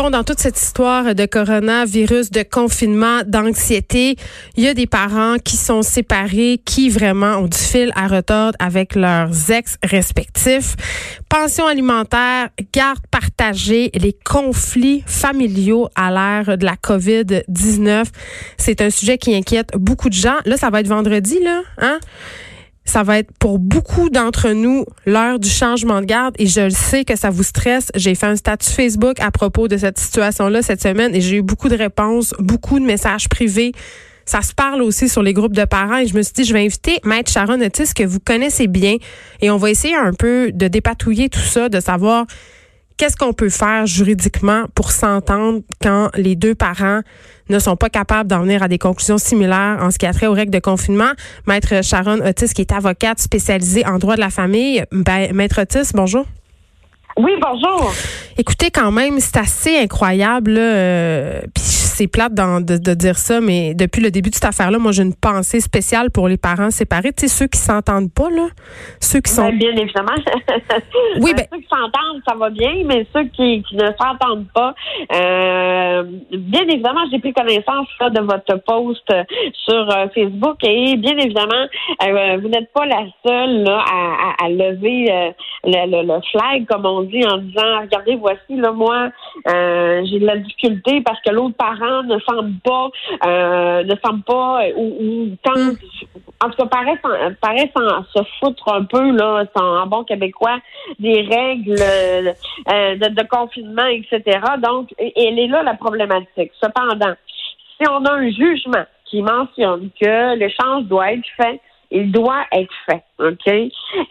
Bon, dans toute cette histoire de coronavirus, de confinement, d'anxiété, il y a des parents qui sont séparés, qui vraiment ont du fil à retordre avec leurs ex respectifs. Pension alimentaire, garde partagée, les conflits familiaux à l'ère de la COVID-19, c'est un sujet qui inquiète beaucoup de gens. Là, ça va être vendredi, là, hein? Ça va être pour beaucoup d'entre nous l'heure du changement de garde et je le sais que ça vous stresse. J'ai fait un statut Facebook à propos de cette situation-là cette semaine et j'ai eu beaucoup de réponses, beaucoup de messages privés. Ça se parle aussi sur les groupes de parents et je me suis dit, je vais inviter Maître Sharon Otis que vous connaissez bien et on va essayer un peu de dépatouiller tout ça, de savoir qu'est-ce qu'on peut faire juridiquement pour s'entendre quand les deux parents ne sont pas capables d'en venir à des conclusions similaires en ce qui a trait aux règles de confinement. Maître Sharon Otis, qui est avocate spécialisée en droit de la famille. Ben, Maître Otis, bonjour. Oui, bonjour. Écoutez, quand même, c'est assez incroyable. Euh, c'est plate de, de, dire ça, mais depuis le début de cette affaire-là, moi, j'ai une pensée spéciale pour les parents séparés. Tu sais, ceux qui s'entendent pas, là. Ceux qui sont. Ben, bien évidemment. oui, ben, Ceux qui s'entendent, ça va bien, mais ceux qui, qui ne s'entendent pas, euh, bien évidemment, j'ai pris connaissance là, de votre post sur euh, Facebook et bien évidemment, euh, vous n'êtes pas la seule là, à, à, lever euh, le, le, le, flag, comme on dit, en disant, regardez, voici, là, moi, j'ai de la difficulté parce que l'autre parent ne semble pas, euh, ne semble pas, ou, ou en tout cas, paraît, paraît se foutre un peu, là, en bon québécois, des règles euh, de, confinement, etc. Donc, elle est là la problématique. Cependant, si on a un jugement qui mentionne que l'échange doit être fait il doit être fait, OK?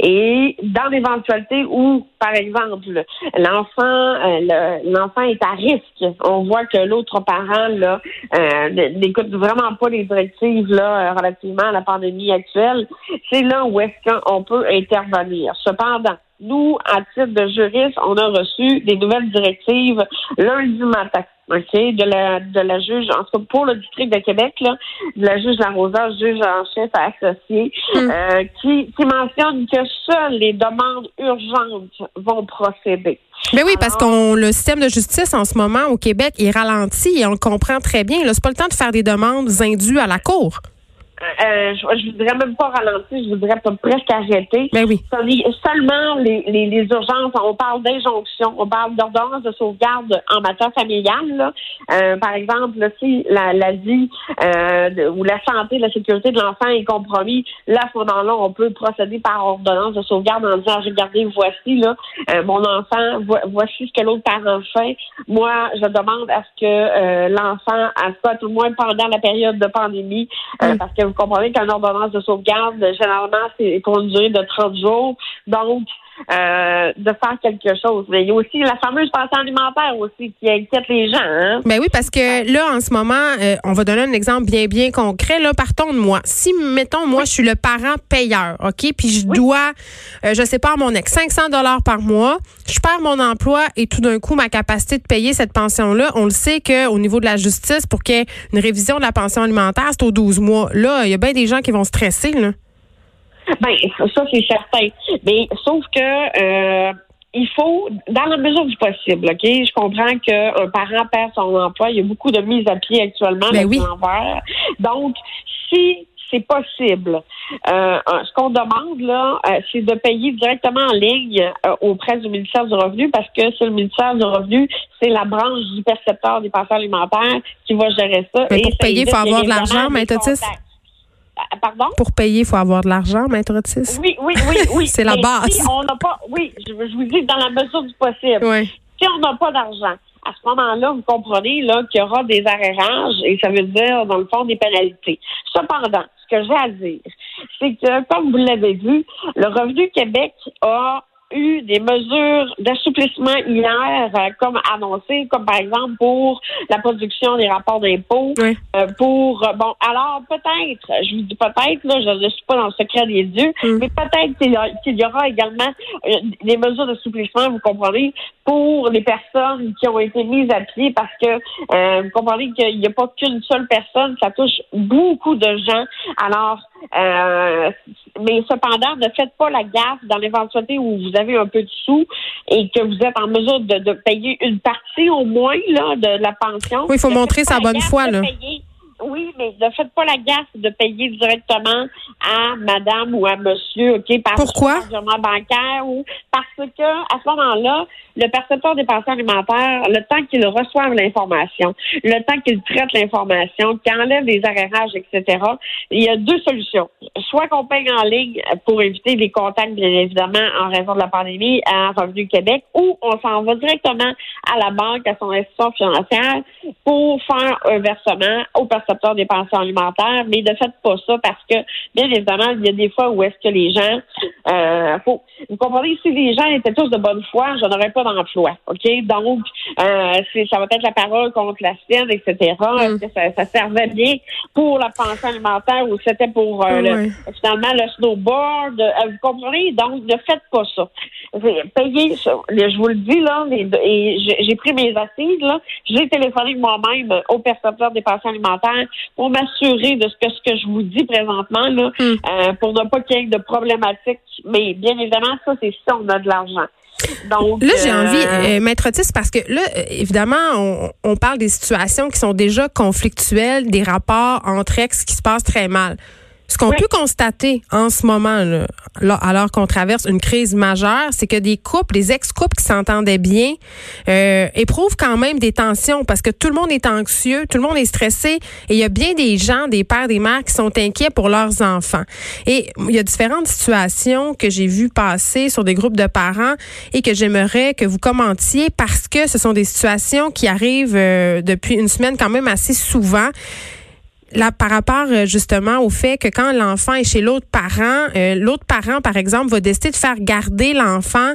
Et dans l'éventualité où, par exemple, l'enfant euh, l'enfant est à risque, on voit que l'autre parent là euh, n'écoute vraiment pas les directives là relativement à la pandémie actuelle, c'est là où est-ce qu'on peut intervenir. Cependant, nous, à titre de juriste, on a reçu des nouvelles directives lundi matin. OK, de la de la juge, en tout cas pour le district de Québec, là, de la juge Larosa, juge en chef associé, hmm. euh, qui, qui mentionne que seules les demandes urgentes vont procéder. Mais oui, parce qu'on le système de justice en ce moment au Québec est ralenti et on le comprend très bien. Là, c'est pas le temps de faire des demandes indues à la cour. Euh, je, je voudrais même pas ralentir, je voudrais pas presque arrêter. Ben oui. Seulement les, les, les urgences, on parle d'injonction, on parle d'ordonnance de sauvegarde en matière familiale. Là. Euh, par exemple, si la, la vie euh, ou la santé, la sécurité de l'enfant est compromis, là, à ce moment-là, on peut procéder par ordonnance de sauvegarde en disant, regardez, voici là, euh, mon enfant, voici ce que l'autre parent fait. Moi, je demande à ce que euh, l'enfant, à soit tout le moins pendant la période de pandémie, mm. parce que vous comprenez qu'une ordonnance de sauvegarde, généralement, c'est pour une durée de 30 jours. Donc, euh, de faire quelque chose. Mais il y a aussi la fameuse pension alimentaire aussi qui inquiète les gens. Hein? Ben oui, parce que là, en ce moment, euh, on va donner un exemple bien, bien concret. Là, partons de moi. Si, mettons, moi, je suis le parent payeur, OK, puis je dois, euh, je sais pas, mon ex, 500 dollars par mois, je perds mon emploi et tout d'un coup, ma capacité de payer cette pension-là, on le sait qu'au niveau de la justice, pour qu'il y ait une révision de la pension alimentaire, c'est aux 12 mois. Là, il y a bien des gens qui vont stresser, là. Ben, ça, c'est certain. Mais sauf que euh, il faut, dans la mesure du possible, OK? Je comprends qu'un parent perd son emploi. Il y a beaucoup de mises à pied actuellement ben oui. Donc, si c'est possible. Euh, ce qu'on demande là, euh, c'est de payer directement en ligne auprès du ministère du Revenu parce que c'est le ministère du Revenu, c'est la branche du percepteur des pensions alimentaires qui va gérer ça. Mais pour payer, il faut avoir de l'argent, mais euh, pardon? Pour payer, il faut avoir de l'argent, maître Otis. Oui, oui, oui, oui. c'est la base. Si on n'a pas, oui, je, vous dis dans la mesure du possible. Oui. Si on n'a pas d'argent, à ce moment-là, vous comprenez là qu'il y aura des arrérages et ça veut dire, dans le fond, des pénalités. Cependant, ce que j'ai à dire, c'est que, comme vous l'avez vu, le Revenu Québec a eu des mesures d'assouplissement hier, euh, comme annoncé, comme par exemple pour la production des rapports d'impôts, euh, pour euh, bon, alors peut-être, je vous dis peut-être, là, je ne suis pas dans le secret des dieux, mm. mais peut-être qu'il y, aura également des mesures d'assouplissement, vous comprenez, pour les personnes qui ont été mises à pied, parce que vous comprenez qu'il n'y a pas qu'une seule personne, ça touche beaucoup de gens. Alors euh, mais cependant, ne faites pas la gaffe dans l'éventualité où vous avez un peu de sous et que vous êtes en mesure de, payer une partie au moins là, de la pension. Oui, il faut montrer sa bonne foi. Là. Oui, mais ne faites pas la gaffe de payer directement à madame ou à monsieur, OK, par Pourquoi? bancaire ou parce que à ce moment-là, le percepteur des pensions alimentaires, le temps qu'il reçoive l'information, le temps qu'il traite l'information, qu'il enlève les arrérages, etc., il y a deux solutions. Soit qu'on paye en ligne pour éviter les contacts, bien évidemment, en raison de la pandémie à Revenu Québec, ou on s'en va directement à la banque, à son institution financière pour faire un versement au des pensions alimentaires, mais ne faites pas ça parce que, bien évidemment, il y a des fois où est-ce que les gens, euh, faut, vous comprenez, si les gens étaient tous de bonne foi, je n'aurais pas d'emploi, ok? Donc, euh, ça va être la parole contre la sienne, etc. Mm. ça, servait bien pour la pension alimentaire ou c'était pour euh, le, finalement le snowboard? Vous comprenez? Donc, ne faites pas ça. Payez, je vous le dis là, et j'ai pris mes assises là, j'ai téléphoné moi-même au percepteur des pensions alimentaires pour m'assurer de ce que, ce que je vous dis présentement, là, hmm. euh, pour ne pas qu'il y ait de problématiques. Mais bien évidemment, ça, c'est si on a de l'argent. Donc, là, j'ai envie, euh, euh Maître Otis, parce que là, euh, évidemment, on, on, parle des situations qui sont déjà conflictuelles, des rapports entre ex qui se passent très mal. Ce qu'on peut constater en ce moment, là, alors qu'on traverse une crise majeure, c'est que des couples, des ex-couples qui s'entendaient bien, euh, éprouvent quand même des tensions parce que tout le monde est anxieux, tout le monde est stressé et il y a bien des gens, des pères, des mères qui sont inquiets pour leurs enfants. Et il y a différentes situations que j'ai vues passer sur des groupes de parents et que j'aimerais que vous commentiez parce que ce sont des situations qui arrivent euh, depuis une semaine quand même assez souvent là, par rapport euh, justement au fait que quand l'enfant est chez l'autre parent, euh, l'autre parent, par exemple, va décider de faire garder l'enfant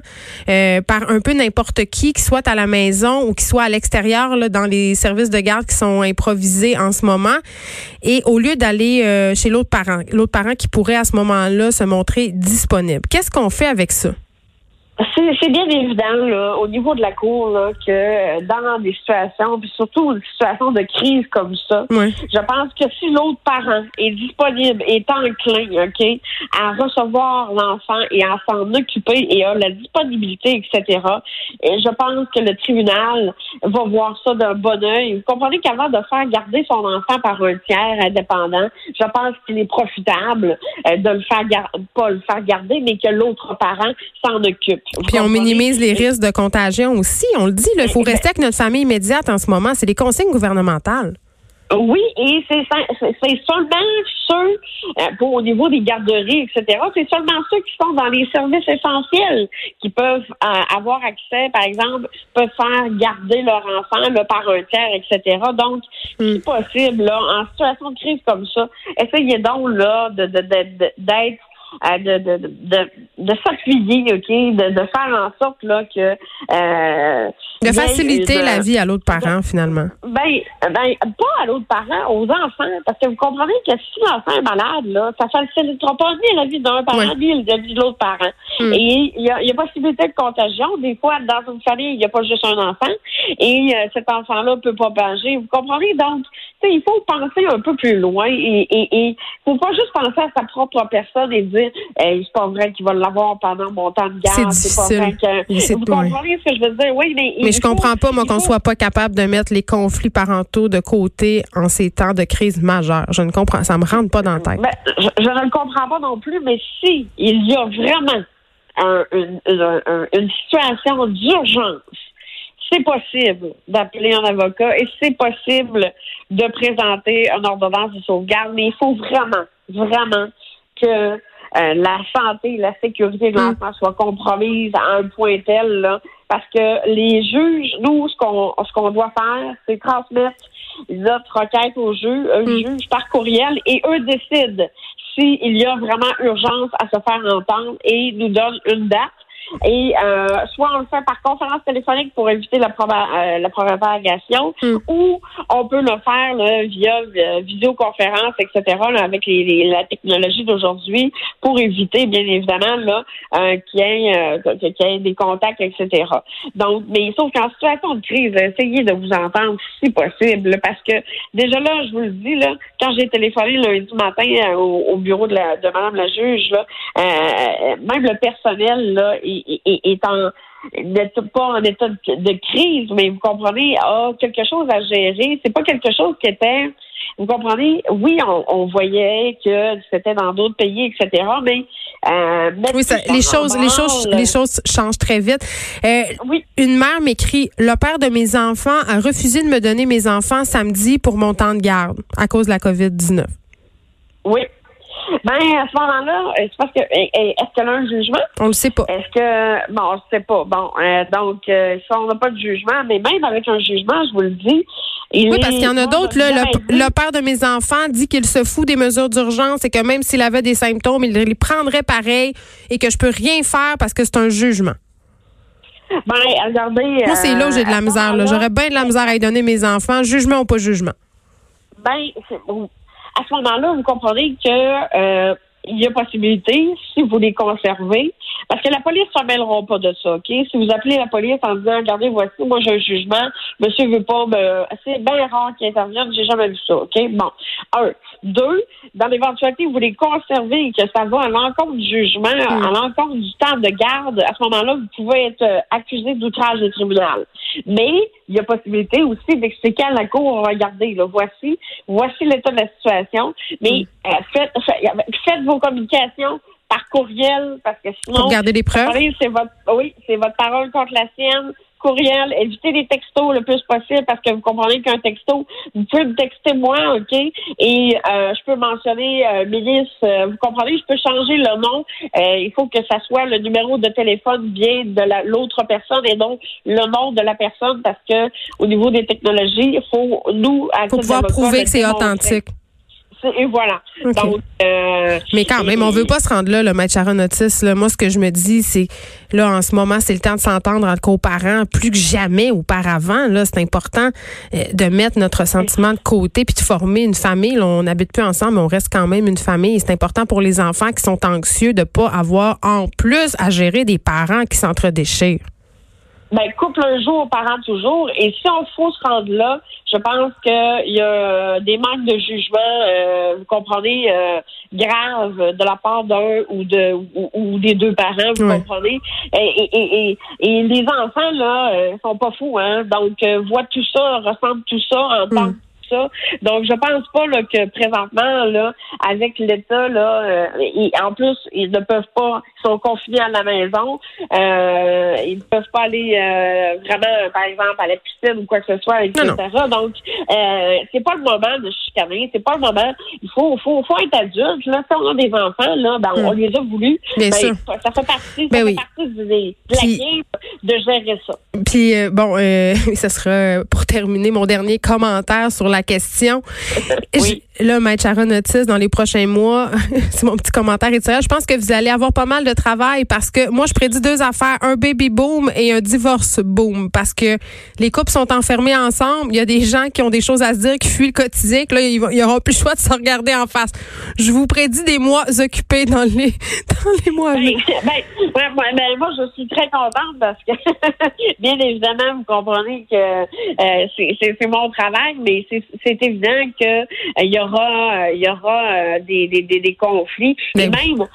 euh, par un peu n'importe qui, qui soit à la maison ou qui soit à l'extérieur, dans les services de garde qui sont improvisés en ce moment. Et au lieu d'aller chez l'autre parent, l'autre parent qui pourrait à ce moment-là se montrer disponible. Qu'est-ce qu'on fait avec ça? C'est bien évident là, au niveau de la cour là, que dans des situations, puis surtout des situations de crise comme ça, je pense que si l'autre parent est disponible, est enclin, ok, à recevoir l'enfant et à s'en occuper et a la disponibilité, etc. Et je pense que le tribunal va voir ça d'un bon oeil. Vous comprenez qu'avant de faire garder son enfant par un tiers indépendant, je pense qu'il est profitable euh, de le faire pas le faire garder, mais que l'autre parent s'en occupe. Puis on minimise les risques de contagion aussi. On le dit, il faut rester avec notre famille immédiate en ce moment. C'est les consignes gouvernementales. Oui, et c'est seulement ceux, euh, pour, au niveau des garderies, etc., c'est seulement ceux qui sont dans les services essentiels qui peuvent euh, avoir accès, par exemple, peuvent faire garder leur enfant là, par un tiers, etc. Donc, hmm. si possible, là, en situation de crise comme ça, essayez donc là d'être de, de, de, de, de s'appuyer, OK, de, de faire en sorte là que euh, de faciliter la vie à l'autre parent finalement. Ben, ben pas à l'autre parent, aux enfants, parce que vous comprenez que si l'enfant est malade là, ça facilitera pas ni la vie d'un parent ni la vie de l'autre parent. Hmm. Et il y a, y a possibilité de contagion. Des fois, dans une famille, il n'y a pas juste un enfant et euh, cet enfant-là peut pas banger. Vous comprenez? Donc il faut penser un peu plus loin et il et, faut pas juste penser à sa propre personne et dire hey, c'est pas vrai qu'il va l'avoir pendant mon temps de garde. C'est Pas vrai que... Vous comprenez ce que je veux dire? Oui, mais. Mais je comprends pas, moi, qu'on soit pas capable de mettre les conflits parentaux de côté en ces temps de crise majeure. Je ne comprends, ça me rentre pas dans la tête. Ben, je, ne le comprends pas non plus, mais si il y a vraiment une situation d'urgence c'est possible d'appeler un avocat et c'est possible de présenter une ordonnance de sauvegarde, mais il faut vraiment, vraiment que euh, la santé et la sécurité de mm. l'enfant soient compromises à un point tel, là, parce que les juges, nous, ce qu'on ce qu'on doit faire, c'est transmettre notre requête aux juges, un mm. juge par courriel, et eux décident s'il y a vraiment urgence à se faire entendre et nous donnent une date Et euh, soit on le fait par conférence téléphonique pour éviter la, euh, la propagation, hmm. ou on peut le faire là, via visioconférence, etc., avec les, la technologie d'aujourd'hui pour éviter, bien évidemment, là, qu'il y, ait, qu'il y ait des contacts, etc. Donc, mais sauf qu'en situation de crise, essayez de vous entendre si possible, parce que déjà là, je vous le dis, là, quand j'ai téléphoné lundi matin au, bureau de, la, de Mme la juge, là, même le personnel là, est, est, en n'est pas en état de, crise, mais vous comprenez, a quelque chose à gérer. C'est pas quelque chose qui était, vous comprenez, oui, on, voyait que c'était dans d'autres pays, etc. Mais euh, oui, les choses, les choses, les choses changent très vite. Euh, oui. Une mère m'écrit le père de mes enfants a refusé de me donner mes enfants samedi pour mon temps de garde à cause de la COVID 19. Oui. Ben, à ce moment-là, euh, c'est parce que est-ce qu'elle a un jugement? On le sait pas. Est-ce que bon, on le sait pas. Bon, euh, donc euh, si on n'a pas de jugement, mais même avec un jugement, je vous le dis. oui, parce qu'il y en a d'autres. Le, le, père de mes enfants dit qu'il se fout des mesures d'urgence et que même s'il avait des symptômes, il les prendrait pareil et que je peux rien faire parce que c'est un jugement. Ben, regardez. Moi, c'est là où j'ai de la misère. J'aurais bien de la misère à y donner mes enfants, jugement ou pas jugement. Ben, à ce moment-là, vous comprenez que euh, il y a possibilité, si vous les conservez, parce que la police ne mêlera pas de ça, OK? Si vous appelez la police en disant, regardez, voici, moi j'ai un jugement, monsieur veut pas me... C'est bien rare qu'ils interviennent, j'ai jamais vu ça, OK? Bon. Un. Deux, dans l'éventualité, vous les conservez et que ça va à l'encontre du jugement, à hmm. l'encontre du temps de garde, à ce moment-là, vous pouvez être euh, accusé d'outrage de tribunal. Mais il y a possibilité aussi d'expliquer à la cour, regardez, là, voici, voici l'état de la situation, mais hmm. euh, faites, faites vos communications par courriel parce que sinon. Pour garder les preuves. C'est votre, oui, c'est votre parole contre la sienne. Courriel, évitez les textos le plus possible parce que vous comprenez qu'un texto, vous pouvez me texter moi, OK? Et euh, je peux mentionner euh, milice, euh, vous comprenez, je peux changer le nom. Euh, il faut que ça soit le numéro de téléphone bien de l'autre personne et donc le nom de la personne parce que au niveau des technologies, il faut nous, faut pouvoir prouver que c'est authentique et voilà. Euh, mais quand même, on veut pas se rendre là, le maître Sharon Otis. Moi, ce que je me dis, c'est là, en ce moment, c'est le temps de s'entendre entre coparents plus que jamais auparavant. Là, c'est important euh, de mettre notre sentiment de côté puis de former une famille. on n'habite plus ensemble, mais on reste quand même une famille. C'est important pour les enfants qui sont anxieux de pas avoir en plus à gérer des parents qui s'entredéchirent. Ben, couple un jour, parent toujours. Et si on faut se rendre là, je pense qu'il y a des manques de jugement, euh, vous comprenez, euh, graves de la part d'un ou de ou, des deux parents, vous comprenez. Et, et, et, et, les enfants là euh, sont pas fous, hein. Donc euh, voient tout ça, ressentent tout ça en tant mm. Donc, je pense pas là, que présentement, là, avec l'État, là, euh, en plus, ils ne peuvent pas, ils sont confinés à la maison, euh, ils ne peuvent pas aller euh, vraiment, par exemple, à la piscine ou quoi que ce soit, etc. Donc, euh, c'est pas le moment de chicaner, c'est pas le moment. Il faut, faut, faut être adulte. Là, si on a des enfants, là, ben, on hmm. les a voulu. Ben, ça fait partie, ça ben fait partie de, la game de gérer ça. Puis bon, euh, ça sera pour terminer mon dernier commentaire sur la question. oui. là, Maître Sharon Otis, dans les prochains mois, c'est mon petit commentaire et Je pense que vous allez avoir pas mal de travail parce que moi, je prédis deux affaires, un baby boom et un divorce boom parce que les couples sont enfermés ensemble. Il y a des gens qui ont des choses à se dire, qui fuient le quotidien, que là, il y aura plus le choix de se regarder en face. Je vous prédis des mois occupés dans les, dans les mois ben, ben, ben, moi, je suis très contente parce que, bien évidemment, vous comprenez que euh, c'est mon travail, mais c'est évident qu'il euh, y aura, il y aura euh, des, des, des, conflits. Et même,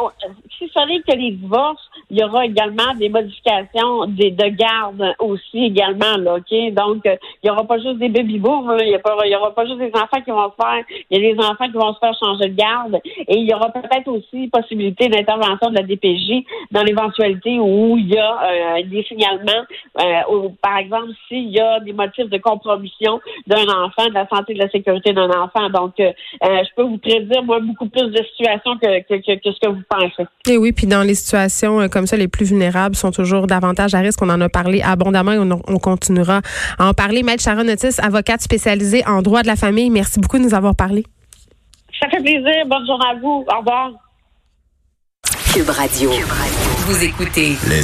oh, si ce n'est que les divorces, il y aura également des modifications des, de garde aussi également, là, OK? Donc, il n'y aura pas juste des baby-boom, il n'y aura pas juste des enfants qui vont se faire, il y a des enfants qui vont se faire changer de garde et il y aura peut-être aussi possibilité d'intervention de la DPJ dans l'éventualité où il y a des signalements, par exemple, s'il y a des motifs de compromission d'un enfant, de la santé et de la sécurité d'un enfant. Donc, euh, euh, je peux vous prédire, moi, beaucoup plus de situations que, que, que, ce que vous pensez. Et eh oui, puis dans les situations euh, comme ça, les plus vulnérables sont toujours davantage à risque. On en a parlé abondamment et on, continuera à en parler. Maître Sharon Otis, avocate spécialisée en droit de la famille, merci beaucoup de nous avoir parlé. Ça fait plaisir. Bonne journée à vous. Au revoir. Cube Radio. Cube Radio. Vous écoutez Les